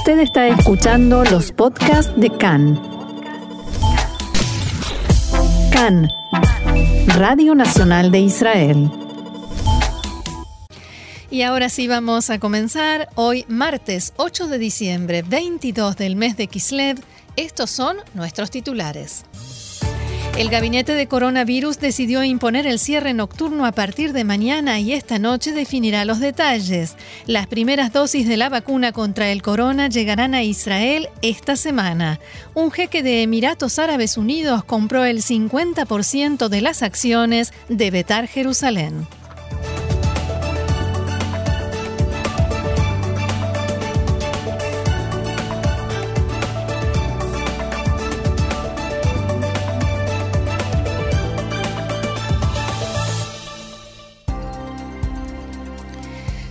Usted está escuchando los podcasts de CAN. CAN, Radio Nacional de Israel. Y ahora sí vamos a comenzar. Hoy, martes 8 de diciembre, 22 del mes de Kislev. Estos son nuestros titulares. El gabinete de coronavirus decidió imponer el cierre nocturno a partir de mañana y esta noche definirá los detalles. Las primeras dosis de la vacuna contra el corona llegarán a Israel esta semana. Un jeque de Emiratos Árabes Unidos compró el 50% de las acciones de Betar Jerusalén.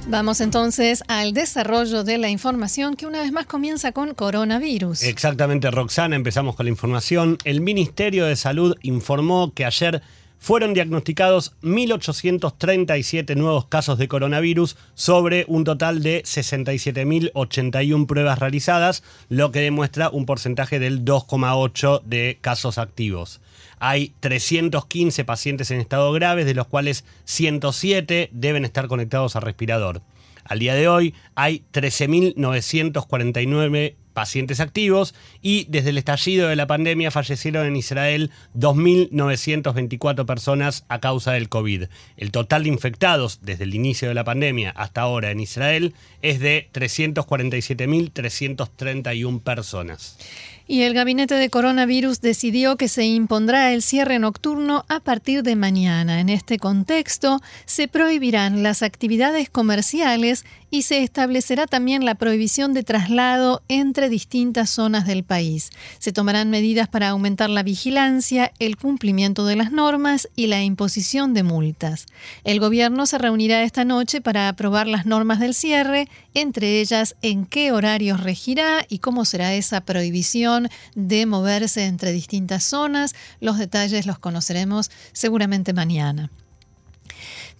Vamos entonces al desarrollo de la información que una vez más comienza con coronavirus. Exactamente, Roxana, empezamos con la información. El Ministerio de Salud informó que ayer fueron diagnosticados 1.837 nuevos casos de coronavirus sobre un total de 67.081 pruebas realizadas, lo que demuestra un porcentaje del 2,8 de casos activos. Hay 315 pacientes en estado grave, de los cuales 107 deben estar conectados a respirador. Al día de hoy hay 13.949 pacientes activos y desde el estallido de la pandemia fallecieron en Israel 2.924 personas a causa del COVID. El total de infectados desde el inicio de la pandemia hasta ahora en Israel es de 347.331 personas. Y el gabinete de coronavirus decidió que se impondrá el cierre nocturno a partir de mañana. En este contexto, se prohibirán las actividades comerciales y se establecerá también la prohibición de traslado entre distintas zonas del país. Se tomarán medidas para aumentar la vigilancia, el cumplimiento de las normas y la imposición de multas. El gobierno se reunirá esta noche para aprobar las normas del cierre, entre ellas en qué horarios regirá y cómo será esa prohibición de moverse entre distintas zonas. Los detalles los conoceremos seguramente mañana.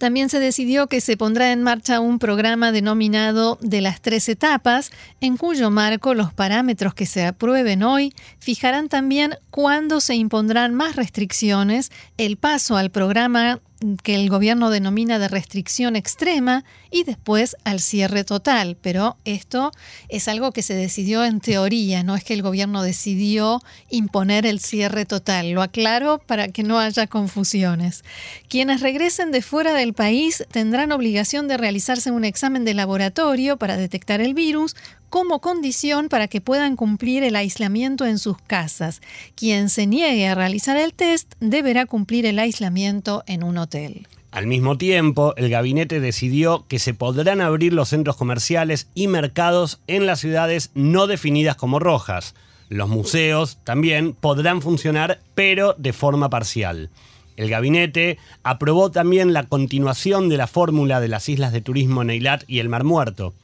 También se decidió que se pondrá en marcha un programa denominado de las tres etapas, en cuyo marco los parámetros que se aprueben hoy fijarán también cuándo se impondrán más restricciones, el paso al programa que el gobierno denomina de restricción extrema y después al cierre total. Pero esto es algo que se decidió en teoría, no es que el gobierno decidió imponer el cierre total. Lo aclaro para que no haya confusiones. Quienes regresen de fuera del país tendrán obligación de realizarse un examen de laboratorio para detectar el virus como condición para que puedan cumplir el aislamiento en sus casas. Quien se niegue a realizar el test deberá cumplir el aislamiento en un hotel. Al mismo tiempo, el gabinete decidió que se podrán abrir los centros comerciales y mercados en las ciudades no definidas como rojas. Los museos también podrán funcionar, pero de forma parcial. El gabinete aprobó también la continuación de la fórmula de las islas de turismo Neilat y el Mar Muerto.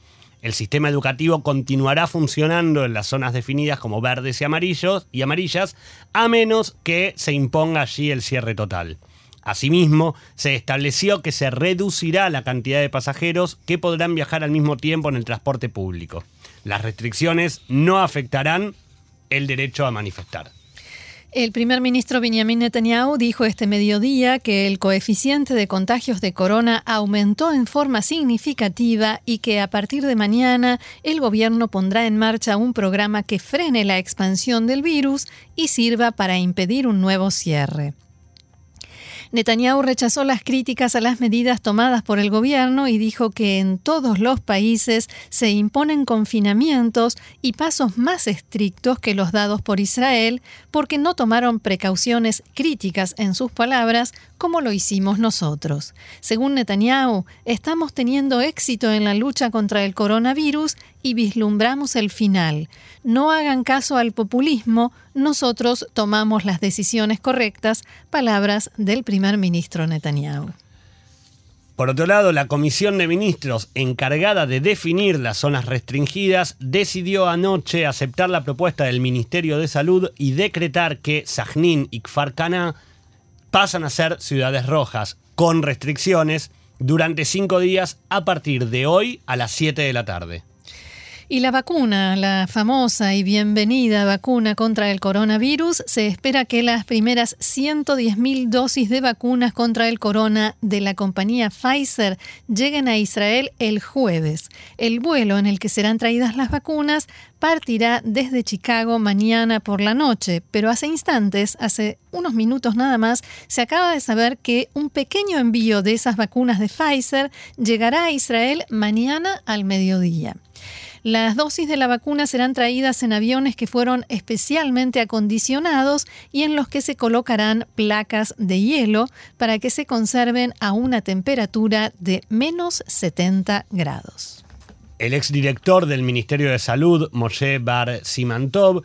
El sistema educativo continuará funcionando en las zonas definidas como verdes y amarillos y amarillas, a menos que se imponga allí el cierre total. Asimismo, se estableció que se reducirá la cantidad de pasajeros que podrán viajar al mismo tiempo en el transporte público. Las restricciones no afectarán el derecho a manifestar. El primer ministro Benjamin Netanyahu dijo este mediodía que el coeficiente de contagios de corona aumentó en forma significativa y que a partir de mañana el gobierno pondrá en marcha un programa que frene la expansión del virus y sirva para impedir un nuevo cierre. Netanyahu rechazó las críticas a las medidas tomadas por el gobierno y dijo que en todos los países se imponen confinamientos y pasos más estrictos que los dados por Israel porque no tomaron precauciones críticas en sus palabras como lo hicimos nosotros. Según Netanyahu, estamos teniendo éxito en la lucha contra el coronavirus y vislumbramos el final. No hagan caso al populismo, nosotros tomamos las decisiones correctas, palabras del primer ministro Netanyahu. Por otro lado, la Comisión de Ministros encargada de definir las zonas restringidas decidió anoche aceptar la propuesta del Ministerio de Salud y decretar que Sajnín y Kfar pasan a ser ciudades rojas con restricciones durante cinco días a partir de hoy a las 7 de la tarde. Y la vacuna, la famosa y bienvenida vacuna contra el coronavirus, se espera que las primeras 110.000 dosis de vacunas contra el corona de la compañía Pfizer lleguen a Israel el jueves. El vuelo en el que serán traídas las vacunas partirá desde Chicago mañana por la noche, pero hace instantes, hace unos minutos nada más, se acaba de saber que un pequeño envío de esas vacunas de Pfizer llegará a Israel mañana al mediodía. Las dosis de la vacuna serán traídas en aviones que fueron especialmente acondicionados y en los que se colocarán placas de hielo para que se conserven a una temperatura de menos 70 grados. El exdirector del Ministerio de Salud, Moshe Bar Simantov,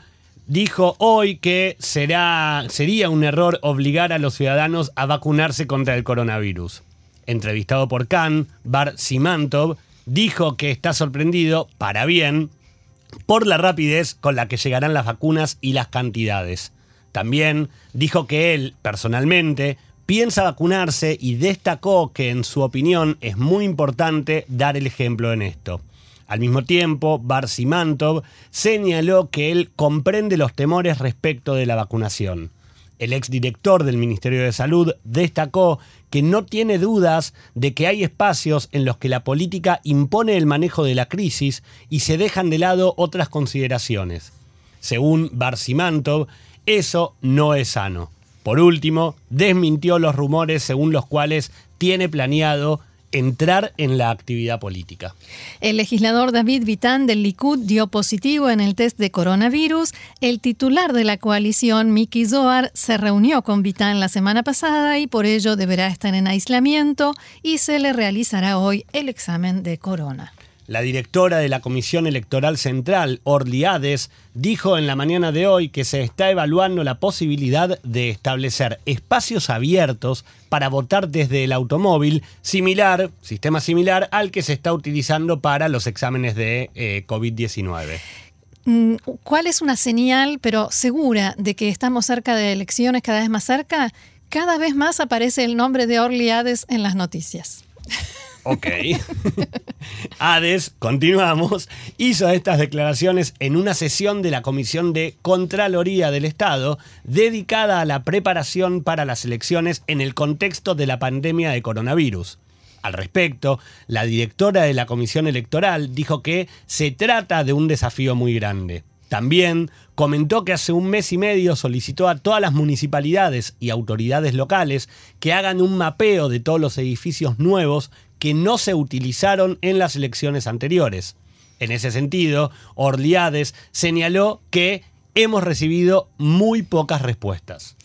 dijo hoy que será, sería un error obligar a los ciudadanos a vacunarse contra el coronavirus. Entrevistado por Khan, Bar Simantov dijo que está sorprendido, para bien, por la rapidez con la que llegarán las vacunas y las cantidades. También dijo que él, personalmente, piensa vacunarse y destacó que en su opinión es muy importante dar el ejemplo en esto. Al mismo tiempo, Barsimantov señaló que él comprende los temores respecto de la vacunación. El exdirector del Ministerio de Salud destacó que no tiene dudas de que hay espacios en los que la política impone el manejo de la crisis y se dejan de lado otras consideraciones. Según Barsimantov, eso no es sano. Por último, desmintió los rumores según los cuales tiene planeado entrar en la actividad política. El legislador David Vitán del Likud dio positivo en el test de coronavirus. El titular de la coalición, Miki Zohar, se reunió con Vitán la semana pasada y por ello deberá estar en aislamiento y se le realizará hoy el examen de corona. La directora de la Comisión Electoral Central, Orly dijo en la mañana de hoy que se está evaluando la posibilidad de establecer espacios abiertos para votar desde el automóvil, similar, sistema similar al que se está utilizando para los exámenes de eh, COVID-19. Mm, ¿Cuál es una señal, pero segura, de que estamos cerca de elecciones cada vez más cerca? Cada vez más aparece el nombre de Orly en las noticias. Ok. Hades, continuamos, hizo estas declaraciones en una sesión de la Comisión de Contraloría del Estado dedicada a la preparación para las elecciones en el contexto de la pandemia de coronavirus. Al respecto, la directora de la Comisión Electoral dijo que se trata de un desafío muy grande. También comentó que hace un mes y medio solicitó a todas las municipalidades y autoridades locales que hagan un mapeo de todos los edificios nuevos que no se utilizaron en las elecciones anteriores. En ese sentido, Orliades señaló que hemos recibido muy pocas respuestas.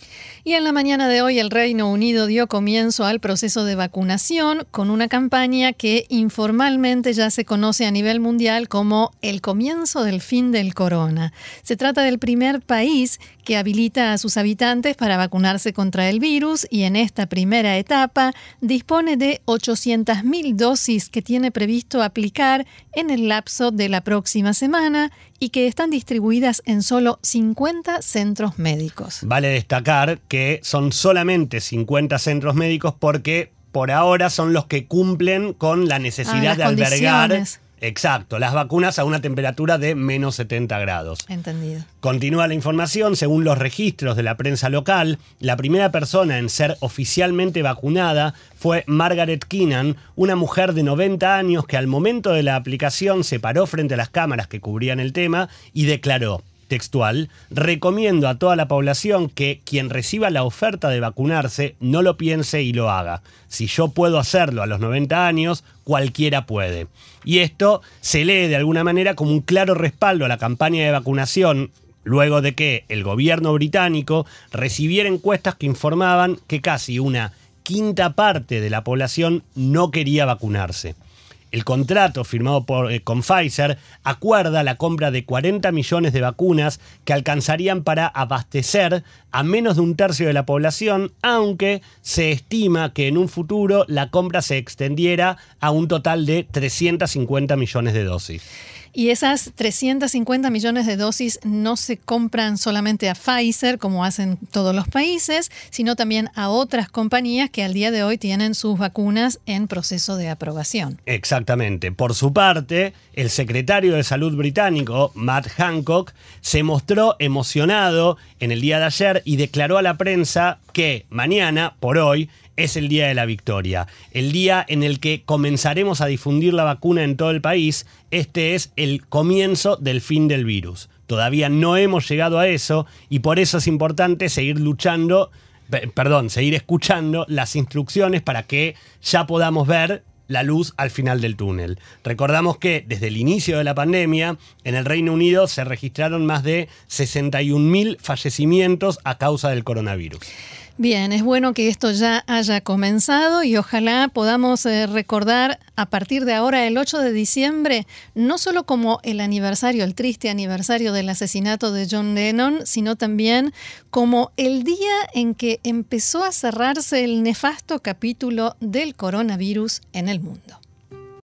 Y en la mañana de hoy el Reino Unido dio comienzo al proceso de vacunación con una campaña que informalmente ya se conoce a nivel mundial como el comienzo del fin del corona. Se trata del primer país que habilita a sus habitantes para vacunarse contra el virus y en esta primera etapa dispone de 800.000 dosis que tiene previsto aplicar en el lapso de la próxima semana y que están distribuidas en solo 50 centros médicos. Vale destacar que son solamente 50 centros médicos porque por ahora son los que cumplen con la necesidad ah, de albergar. Exacto, las vacunas a una temperatura de menos 70 grados. Entendido. Continúa la información, según los registros de la prensa local, la primera persona en ser oficialmente vacunada fue Margaret Keenan, una mujer de 90 años que al momento de la aplicación se paró frente a las cámaras que cubrían el tema y declaró, textual, recomiendo a toda la población que quien reciba la oferta de vacunarse no lo piense y lo haga. Si yo puedo hacerlo a los 90 años, cualquiera puede. Y esto se lee de alguna manera como un claro respaldo a la campaña de vacunación luego de que el gobierno británico recibiera encuestas que informaban que casi una quinta parte de la población no quería vacunarse. El contrato firmado por, eh, con Pfizer acuerda la compra de 40 millones de vacunas que alcanzarían para abastecer a menos de un tercio de la población, aunque se estima que en un futuro la compra se extendiera a un total de 350 millones de dosis. Y esas 350 millones de dosis no se compran solamente a Pfizer, como hacen todos los países, sino también a otras compañías que al día de hoy tienen sus vacunas en proceso de aprobación. Exactamente. Por su parte, el secretario de Salud británico, Matt Hancock, se mostró emocionado en el día de ayer y declaró a la prensa que mañana, por hoy, es el día de la victoria, el día en el que comenzaremos a difundir la vacuna en todo el país. Este es el comienzo del fin del virus. Todavía no hemos llegado a eso y por eso es importante seguir luchando, perdón, seguir escuchando las instrucciones para que ya podamos ver la luz al final del túnel. Recordamos que desde el inicio de la pandemia, en el Reino Unido se registraron más de 61.000 fallecimientos a causa del coronavirus. Bien, es bueno que esto ya haya comenzado y ojalá podamos eh, recordar a partir de ahora, el 8 de diciembre, no solo como el aniversario, el triste aniversario del asesinato de John Lennon, sino también como el día en que empezó a cerrarse el nefasto capítulo del coronavirus en el mundo.